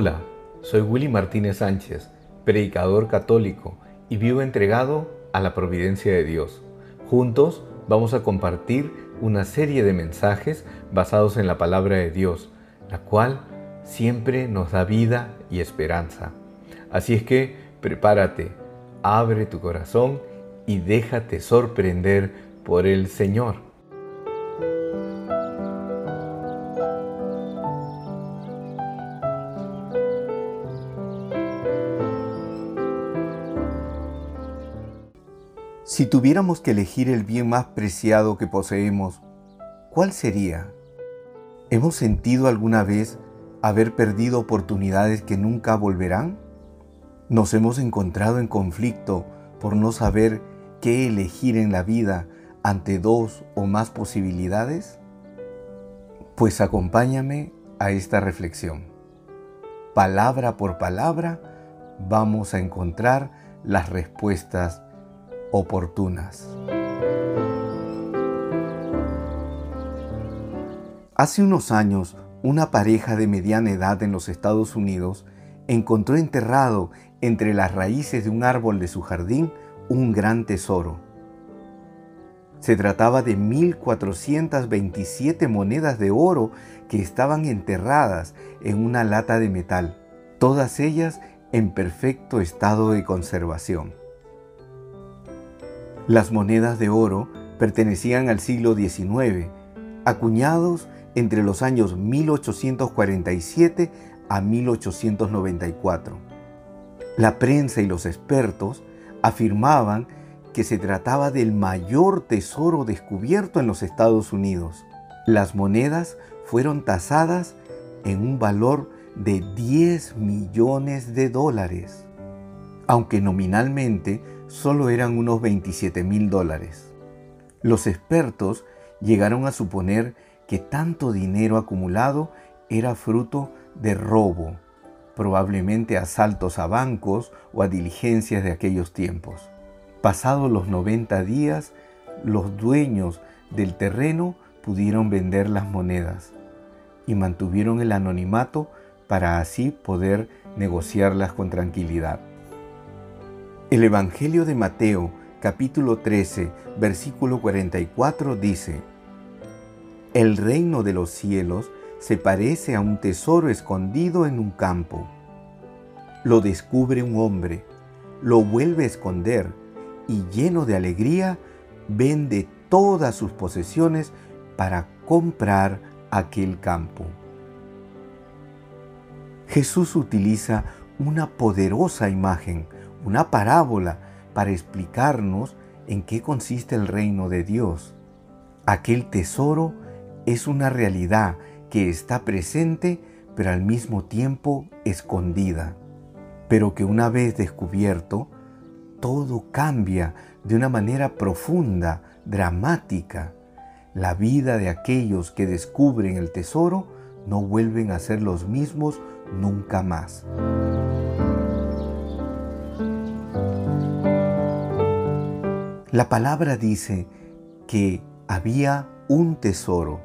Hola, soy Willy Martínez Sánchez, predicador católico y vivo entregado a la providencia de Dios. Juntos vamos a compartir una serie de mensajes basados en la palabra de Dios, la cual siempre nos da vida y esperanza. Así es que prepárate, abre tu corazón y déjate sorprender por el Señor. Si tuviéramos que elegir el bien más preciado que poseemos, ¿cuál sería? ¿Hemos sentido alguna vez haber perdido oportunidades que nunca volverán? ¿Nos hemos encontrado en conflicto por no saber qué elegir en la vida ante dos o más posibilidades? Pues acompáñame a esta reflexión. Palabra por palabra vamos a encontrar las respuestas oportunas. Hace unos años, una pareja de mediana edad en los Estados Unidos encontró enterrado entre las raíces de un árbol de su jardín un gran tesoro. Se trataba de 1427 monedas de oro que estaban enterradas en una lata de metal, todas ellas en perfecto estado de conservación. Las monedas de oro pertenecían al siglo XIX, acuñados entre los años 1847 a 1894. La prensa y los expertos afirmaban que se trataba del mayor tesoro descubierto en los Estados Unidos. Las monedas fueron tasadas en un valor de 10 millones de dólares, aunque nominalmente solo eran unos 27 mil dólares. Los expertos llegaron a suponer que tanto dinero acumulado era fruto de robo, probablemente asaltos a bancos o a diligencias de aquellos tiempos. Pasados los 90 días, los dueños del terreno pudieron vender las monedas y mantuvieron el anonimato para así poder negociarlas con tranquilidad. El Evangelio de Mateo capítulo 13 versículo 44 dice, El reino de los cielos se parece a un tesoro escondido en un campo. Lo descubre un hombre, lo vuelve a esconder y lleno de alegría vende todas sus posesiones para comprar aquel campo. Jesús utiliza una poderosa imagen una parábola para explicarnos en qué consiste el reino de Dios. Aquel tesoro es una realidad que está presente pero al mismo tiempo escondida, pero que una vez descubierto, todo cambia de una manera profunda, dramática. La vida de aquellos que descubren el tesoro no vuelven a ser los mismos nunca más. La palabra dice que había un tesoro.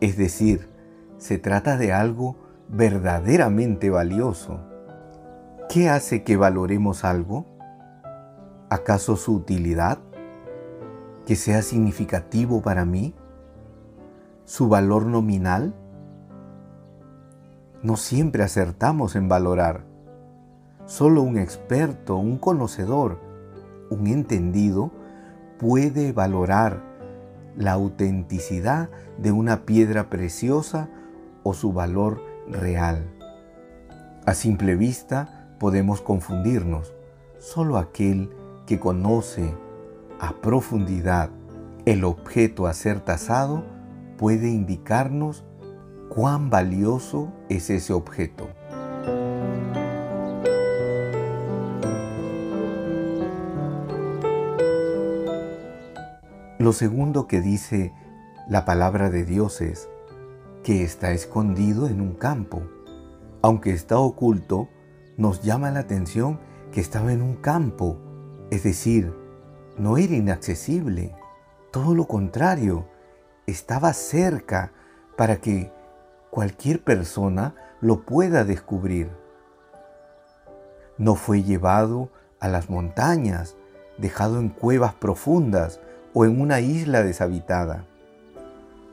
Es decir, se trata de algo verdaderamente valioso. ¿Qué hace que valoremos algo? ¿Acaso su utilidad? ¿Que sea significativo para mí? ¿Su valor nominal? No siempre acertamos en valorar. Solo un experto, un conocedor, un entendido puede valorar la autenticidad de una piedra preciosa o su valor real. A simple vista podemos confundirnos. Solo aquel que conoce a profundidad el objeto a ser tasado puede indicarnos cuán valioso es ese objeto. Lo segundo que dice la palabra de Dios es que está escondido en un campo. Aunque está oculto, nos llama la atención que estaba en un campo, es decir, no era inaccesible, todo lo contrario, estaba cerca para que cualquier persona lo pueda descubrir. No fue llevado a las montañas, dejado en cuevas profundas o en una isla deshabitada.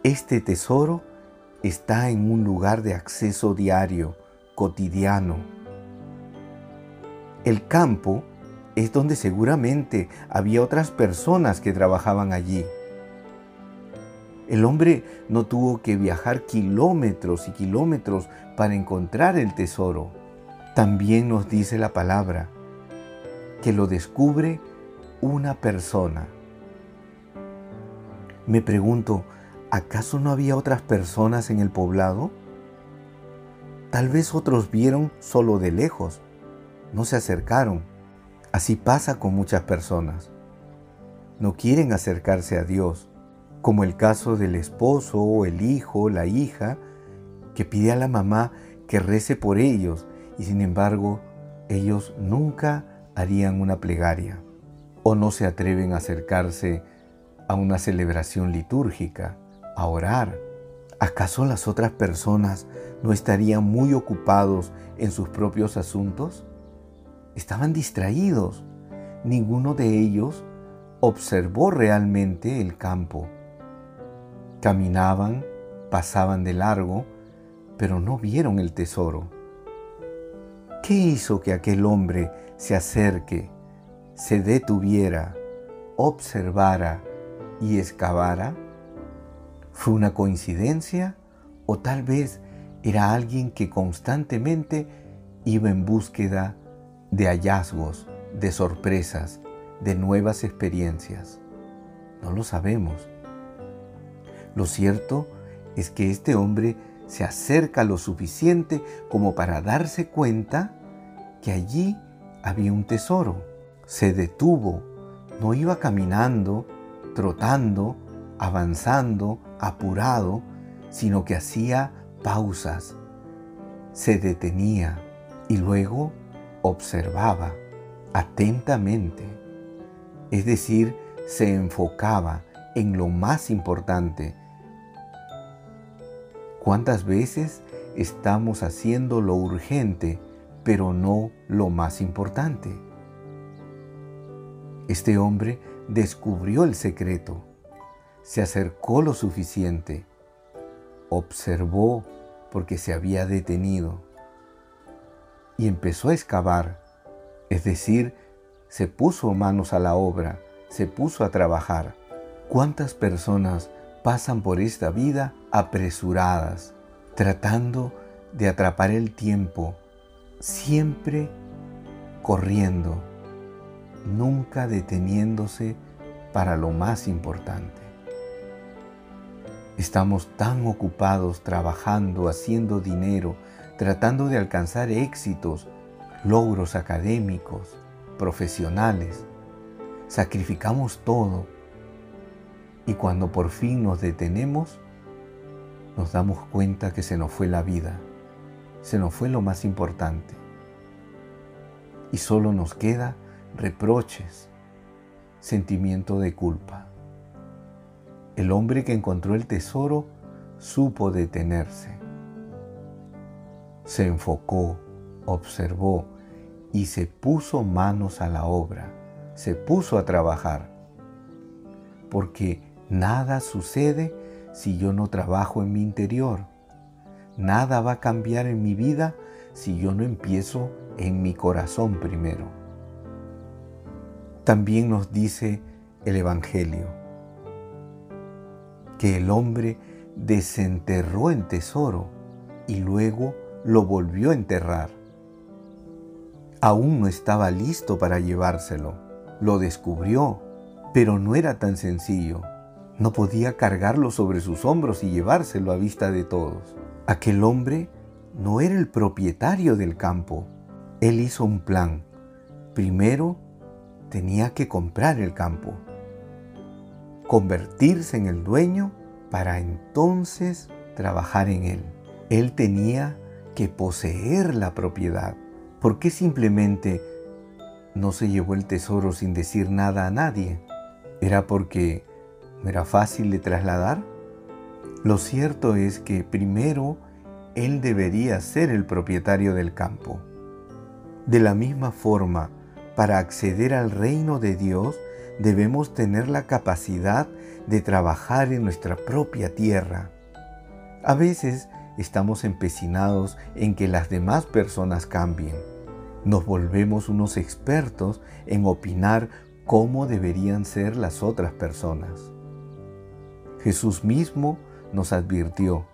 Este tesoro está en un lugar de acceso diario, cotidiano. El campo es donde seguramente había otras personas que trabajaban allí. El hombre no tuvo que viajar kilómetros y kilómetros para encontrar el tesoro. También nos dice la palabra que lo descubre una persona. Me pregunto, ¿acaso no había otras personas en el poblado? Tal vez otros vieron solo de lejos, no se acercaron. Así pasa con muchas personas. No quieren acercarse a Dios, como el caso del esposo o el hijo, la hija, que pide a la mamá que rece por ellos y sin embargo ellos nunca harían una plegaria o no se atreven a acercarse a una celebración litúrgica, a orar. ¿Acaso las otras personas no estarían muy ocupados en sus propios asuntos? Estaban distraídos. Ninguno de ellos observó realmente el campo. Caminaban, pasaban de largo, pero no vieron el tesoro. ¿Qué hizo que aquel hombre se acerque, se detuviera, observara y excavara? ¿Fue una coincidencia o tal vez era alguien que constantemente iba en búsqueda de hallazgos, de sorpresas, de nuevas experiencias? No lo sabemos. Lo cierto es que este hombre se acerca lo suficiente como para darse cuenta que allí había un tesoro. Se detuvo, no iba caminando, trotando, avanzando, apurado, sino que hacía pausas, se detenía y luego observaba atentamente. Es decir, se enfocaba en lo más importante. ¿Cuántas veces estamos haciendo lo urgente, pero no lo más importante? Este hombre descubrió el secreto, se acercó lo suficiente, observó porque se había detenido y empezó a excavar, es decir, se puso manos a la obra, se puso a trabajar. ¿Cuántas personas pasan por esta vida apresuradas, tratando de atrapar el tiempo, siempre corriendo, nunca deteniéndose para lo más importante? Estamos tan ocupados trabajando, haciendo dinero, tratando de alcanzar éxitos, logros académicos, profesionales. Sacrificamos todo y cuando por fin nos detenemos, nos damos cuenta que se nos fue la vida, se nos fue lo más importante. Y solo nos queda reproches, sentimiento de culpa. El hombre que encontró el tesoro supo detenerse. Se enfocó, observó y se puso manos a la obra, se puso a trabajar. Porque nada sucede si yo no trabajo en mi interior. Nada va a cambiar en mi vida si yo no empiezo en mi corazón primero. También nos dice el Evangelio que el hombre desenterró el tesoro y luego lo volvió a enterrar. Aún no estaba listo para llevárselo. Lo descubrió, pero no era tan sencillo. No podía cargarlo sobre sus hombros y llevárselo a vista de todos. Aquel hombre no era el propietario del campo. Él hizo un plan. Primero tenía que comprar el campo convertirse en el dueño para entonces trabajar en él. Él tenía que poseer la propiedad. ¿Por qué simplemente no se llevó el tesoro sin decir nada a nadie? ¿Era porque no era fácil de trasladar? Lo cierto es que primero él debería ser el propietario del campo. De la misma forma, para acceder al reino de Dios, debemos tener la capacidad de trabajar en nuestra propia tierra. A veces estamos empecinados en que las demás personas cambien. Nos volvemos unos expertos en opinar cómo deberían ser las otras personas. Jesús mismo nos advirtió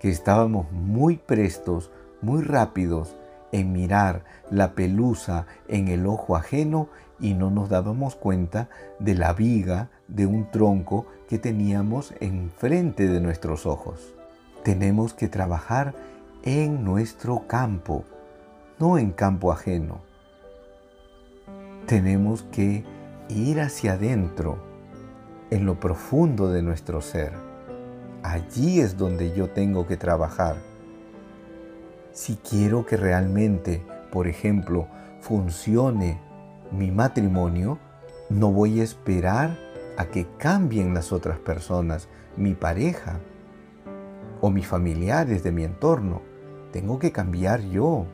que estábamos muy prestos, muy rápidos en mirar la pelusa en el ojo ajeno y no nos dábamos cuenta de la viga de un tronco que teníamos enfrente de nuestros ojos. Tenemos que trabajar en nuestro campo, no en campo ajeno. Tenemos que ir hacia adentro, en lo profundo de nuestro ser. Allí es donde yo tengo que trabajar si quiero que realmente, por ejemplo, funcione mi matrimonio, no voy a esperar a que cambien las otras personas, mi pareja o mis familiares de mi entorno. Tengo que cambiar yo.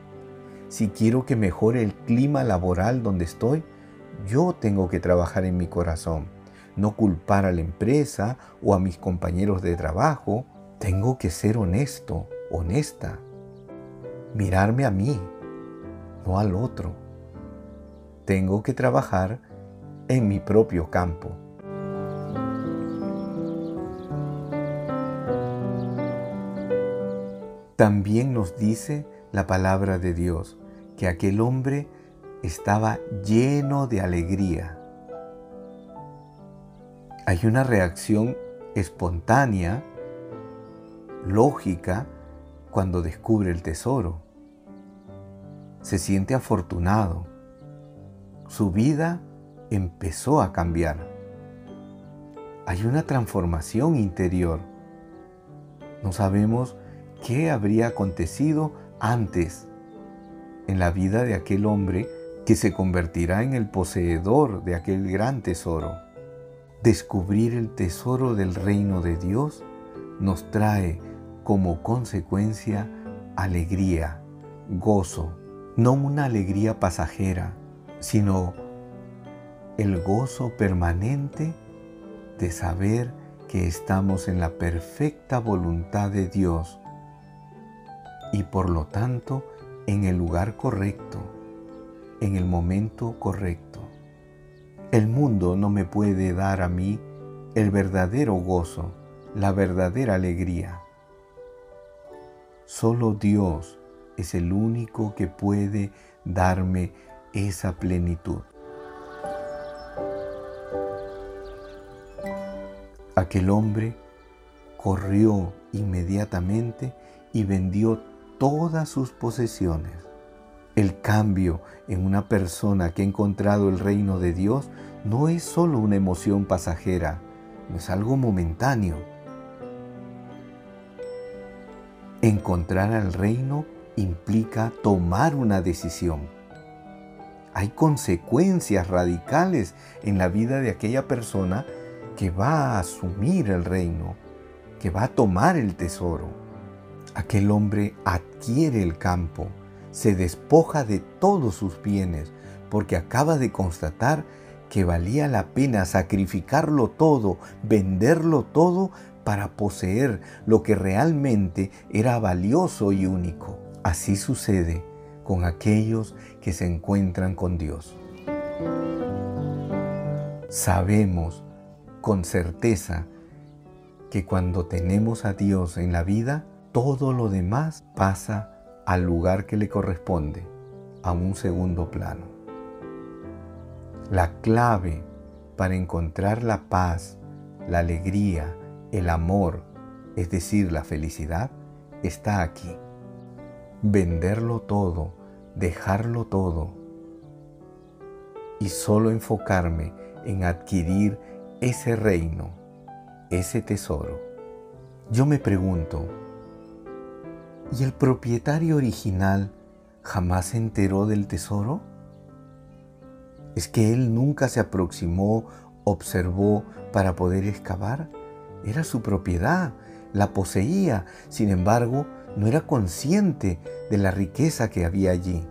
Si quiero que mejore el clima laboral donde estoy, yo tengo que trabajar en mi corazón. No culpar a la empresa o a mis compañeros de trabajo. Tengo que ser honesto, honesta mirarme a mí, no al otro. Tengo que trabajar en mi propio campo. También nos dice la palabra de Dios que aquel hombre estaba lleno de alegría. Hay una reacción espontánea, lógica, cuando descubre el tesoro. Se siente afortunado. Su vida empezó a cambiar. Hay una transformación interior. No sabemos qué habría acontecido antes en la vida de aquel hombre que se convertirá en el poseedor de aquel gran tesoro. Descubrir el tesoro del reino de Dios nos trae como consecuencia alegría, gozo, no una alegría pasajera, sino el gozo permanente de saber que estamos en la perfecta voluntad de Dios y por lo tanto en el lugar correcto, en el momento correcto. El mundo no me puede dar a mí el verdadero gozo, la verdadera alegría. Solo Dios es el único que puede darme esa plenitud. Aquel hombre corrió inmediatamente y vendió todas sus posesiones. El cambio en una persona que ha encontrado el reino de Dios no es solo una emoción pasajera, no es algo momentáneo Encontrar al reino implica tomar una decisión. Hay consecuencias radicales en la vida de aquella persona que va a asumir el reino, que va a tomar el tesoro. Aquel hombre adquiere el campo, se despoja de todos sus bienes, porque acaba de constatar que valía la pena sacrificarlo todo, venderlo todo para poseer lo que realmente era valioso y único. Así sucede con aquellos que se encuentran con Dios. Sabemos con certeza que cuando tenemos a Dios en la vida, todo lo demás pasa al lugar que le corresponde, a un segundo plano. La clave para encontrar la paz, la alegría, el amor, es decir, la felicidad, está aquí. Venderlo todo, dejarlo todo y solo enfocarme en adquirir ese reino, ese tesoro. Yo me pregunto, ¿y el propietario original jamás se enteró del tesoro? ¿Es que él nunca se aproximó, observó para poder excavar? Era su propiedad, la poseía, sin embargo, no era consciente de la riqueza que había allí.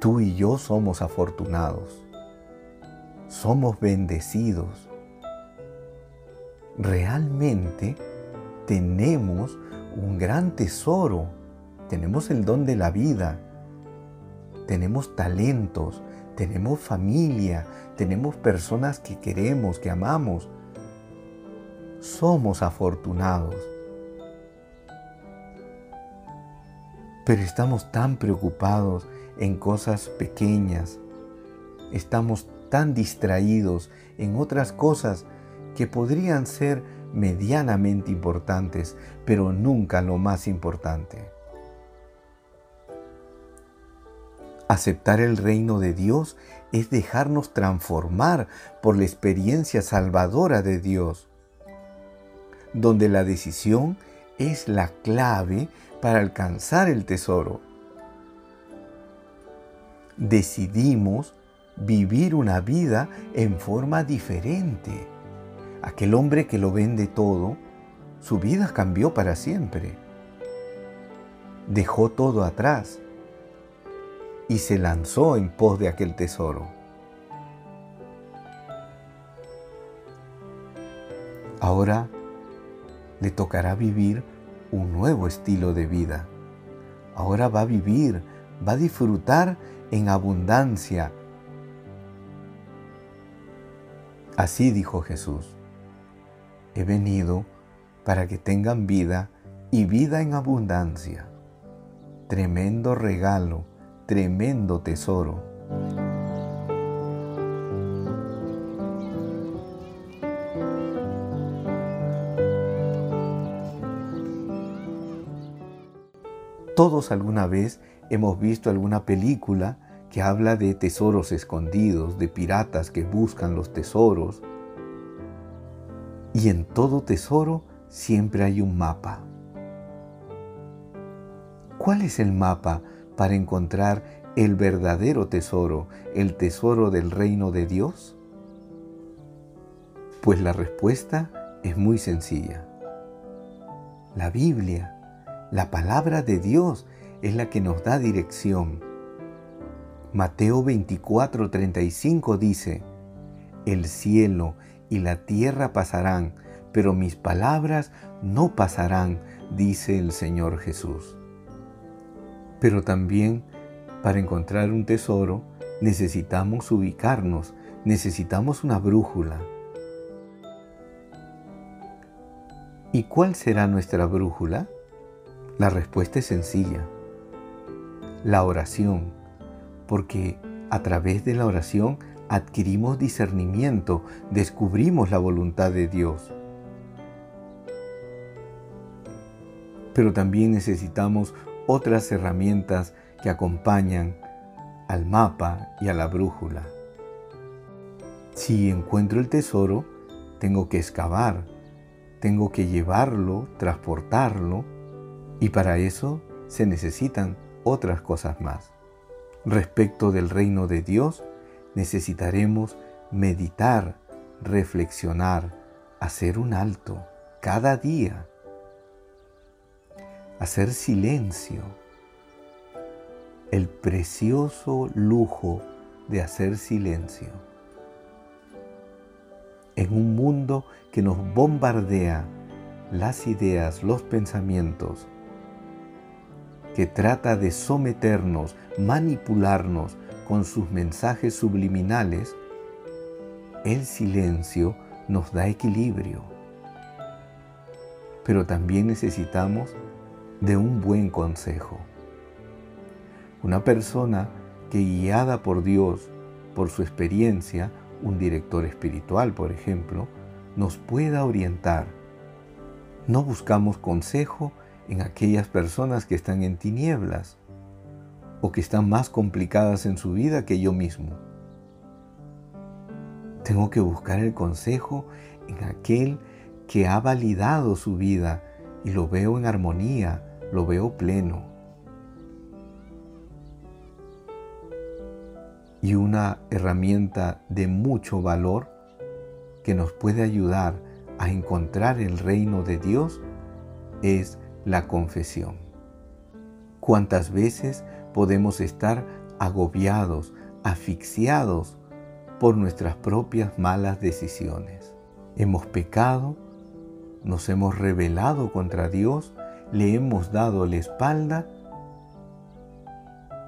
Tú y yo somos afortunados, somos bendecidos. Realmente tenemos un gran tesoro, tenemos el don de la vida, tenemos talentos, tenemos familia, tenemos personas que queremos, que amamos. Somos afortunados. Pero estamos tan preocupados en cosas pequeñas. Estamos tan distraídos en otras cosas que podrían ser medianamente importantes, pero nunca lo más importante. Aceptar el reino de Dios es dejarnos transformar por la experiencia salvadora de Dios, donde la decisión es la clave para alcanzar el tesoro. Decidimos vivir una vida en forma diferente. Aquel hombre que lo vende todo, su vida cambió para siempre. Dejó todo atrás y se lanzó en pos de aquel tesoro. Ahora le tocará vivir un nuevo estilo de vida. Ahora va a vivir, va a disfrutar en abundancia. Así dijo Jesús, he venido para que tengan vida y vida en abundancia. Tremendo regalo tremendo tesoro. Todos alguna vez hemos visto alguna película que habla de tesoros escondidos, de piratas que buscan los tesoros. Y en todo tesoro siempre hay un mapa. ¿Cuál es el mapa para encontrar el verdadero tesoro, el tesoro del reino de Dios? Pues la respuesta es muy sencilla. La Biblia, la palabra de Dios, es la que nos da dirección. Mateo 24:35 dice, El cielo y la tierra pasarán, pero mis palabras no pasarán, dice el Señor Jesús. Pero también para encontrar un tesoro necesitamos ubicarnos, necesitamos una brújula. ¿Y cuál será nuestra brújula? La respuesta es sencilla. La oración, porque a través de la oración adquirimos discernimiento, descubrimos la voluntad de Dios. Pero también necesitamos otras herramientas que acompañan al mapa y a la brújula. Si encuentro el tesoro, tengo que excavar, tengo que llevarlo, transportarlo, y para eso se necesitan otras cosas más. Respecto del reino de Dios, necesitaremos meditar, reflexionar, hacer un alto cada día hacer silencio, el precioso lujo de hacer silencio. En un mundo que nos bombardea las ideas, los pensamientos, que trata de someternos, manipularnos con sus mensajes subliminales, el silencio nos da equilibrio. Pero también necesitamos de un buen consejo. Una persona que guiada por Dios, por su experiencia, un director espiritual, por ejemplo, nos pueda orientar. No buscamos consejo en aquellas personas que están en tinieblas o que están más complicadas en su vida que yo mismo. Tengo que buscar el consejo en aquel que ha validado su vida y lo veo en armonía, lo veo pleno. Y una herramienta de mucho valor que nos puede ayudar a encontrar el reino de Dios es la confesión. ¿Cuántas veces podemos estar agobiados, asfixiados por nuestras propias malas decisiones? Hemos pecado, nos hemos rebelado contra Dios, le hemos dado la espalda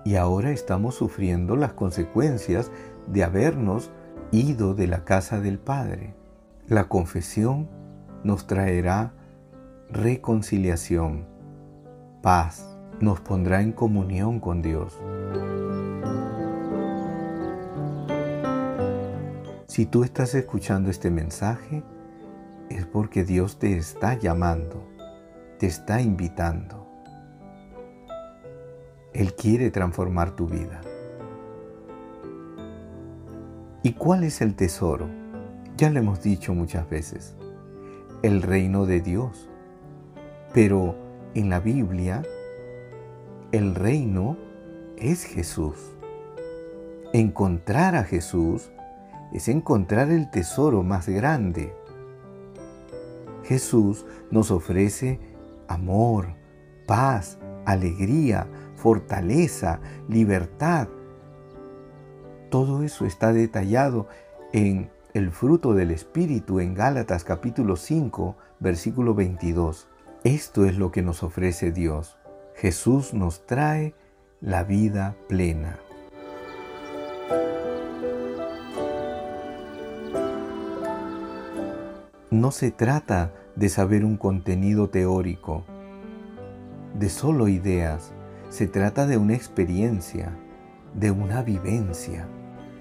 y ahora estamos sufriendo las consecuencias de habernos ido de la casa del Padre. La confesión nos traerá reconciliación, paz, nos pondrá en comunión con Dios. Si tú estás escuchando este mensaje, es porque Dios te está llamando, te está invitando. Él quiere transformar tu vida. ¿Y cuál es el tesoro? Ya lo hemos dicho muchas veces. El reino de Dios. Pero en la Biblia, el reino es Jesús. Encontrar a Jesús es encontrar el tesoro más grande. Jesús nos ofrece amor, paz, alegría, fortaleza, libertad, todo eso está detallado en el fruto del Espíritu en Gálatas capítulo 5, versículo 22. Esto es lo que nos ofrece Dios. Jesús nos trae la vida plena. No se trata de saber un contenido teórico, de solo ideas, se trata de una experiencia, de una vivencia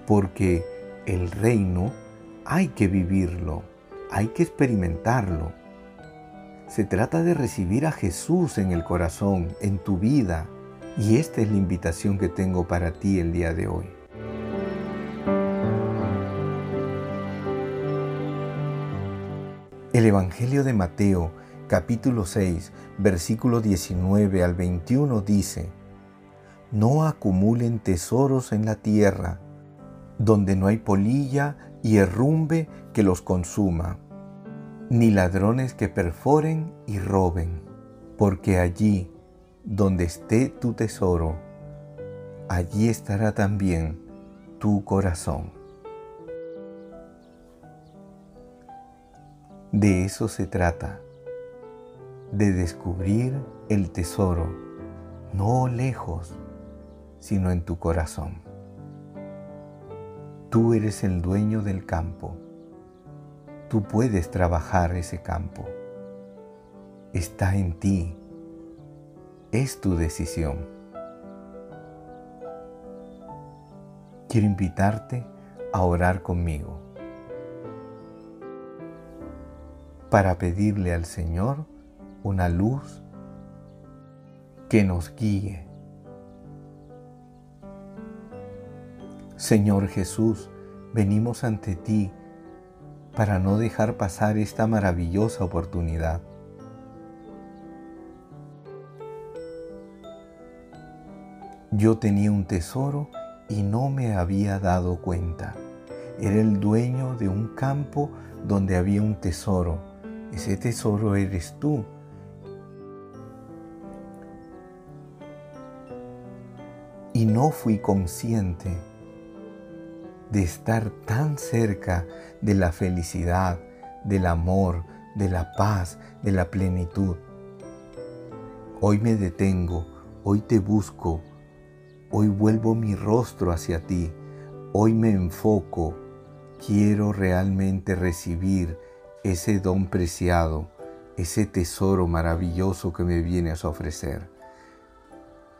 porque el reino hay que vivirlo, hay que experimentarlo. Se trata de recibir a Jesús en el corazón, en tu vida, y esta es la invitación que tengo para ti el día de hoy. El Evangelio de Mateo, capítulo 6, versículo 19 al 21 dice, No acumulen tesoros en la tierra, donde no hay polilla y herrumbe que los consuma, ni ladrones que perforen y roben, porque allí donde esté tu tesoro, allí estará también tu corazón. De eso se trata, de descubrir el tesoro, no lejos, sino en tu corazón. Tú eres el dueño del campo. Tú puedes trabajar ese campo. Está en ti. Es tu decisión. Quiero invitarte a orar conmigo para pedirle al Señor una luz que nos guíe Señor Jesús, venimos ante ti para no dejar pasar esta maravillosa oportunidad. Yo tenía un tesoro y no me había dado cuenta. Era el dueño de un campo donde había un tesoro. Ese tesoro eres tú. Y no fui consciente de estar tan cerca de la felicidad, del amor, de la paz, de la plenitud. Hoy me detengo, hoy te busco, hoy vuelvo mi rostro hacia ti, hoy me enfoco, quiero realmente recibir ese don preciado, ese tesoro maravilloso que me vienes a ofrecer.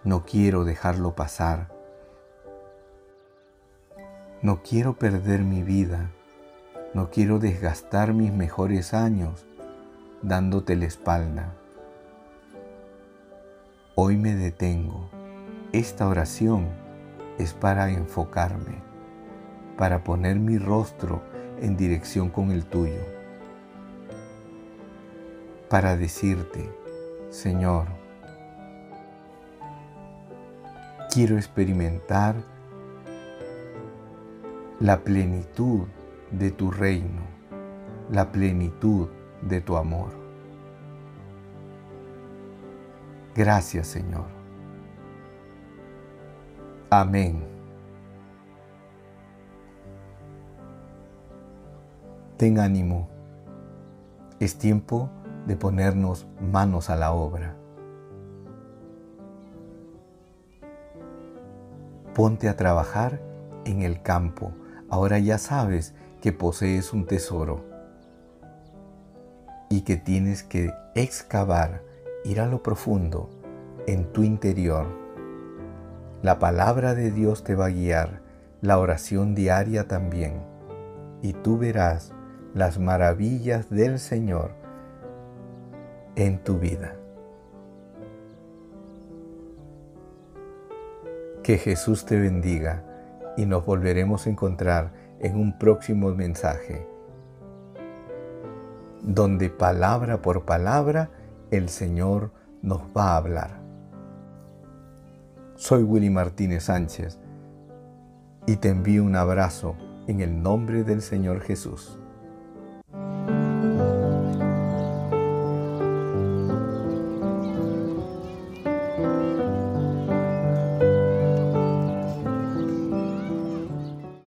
No quiero dejarlo pasar no quiero perder mi vida, no quiero desgastar mis mejores años dándote la espalda. Hoy me detengo. Esta oración es para enfocarme, para poner mi rostro en dirección con el tuyo, para decirte, Señor, quiero experimentar la plenitud de tu reino, la plenitud de tu amor. Gracias Señor. Amén. Ten ánimo. Es tiempo de ponernos manos a la obra. Ponte a trabajar en el campo. Ahora ya sabes que posees un tesoro y que tienes que excavar, ir a lo profundo en tu interior. La palabra de Dios te va a guiar, la oración diaria también, y tú verás las maravillas del Señor en tu vida. Que Jesús te bendiga y nos volveremos a encontrar en un próximo mensaje, donde palabra por palabra el Señor nos va a hablar. Soy Willy Martínez Sánchez y te envío un abrazo en el nombre del Señor Jesús.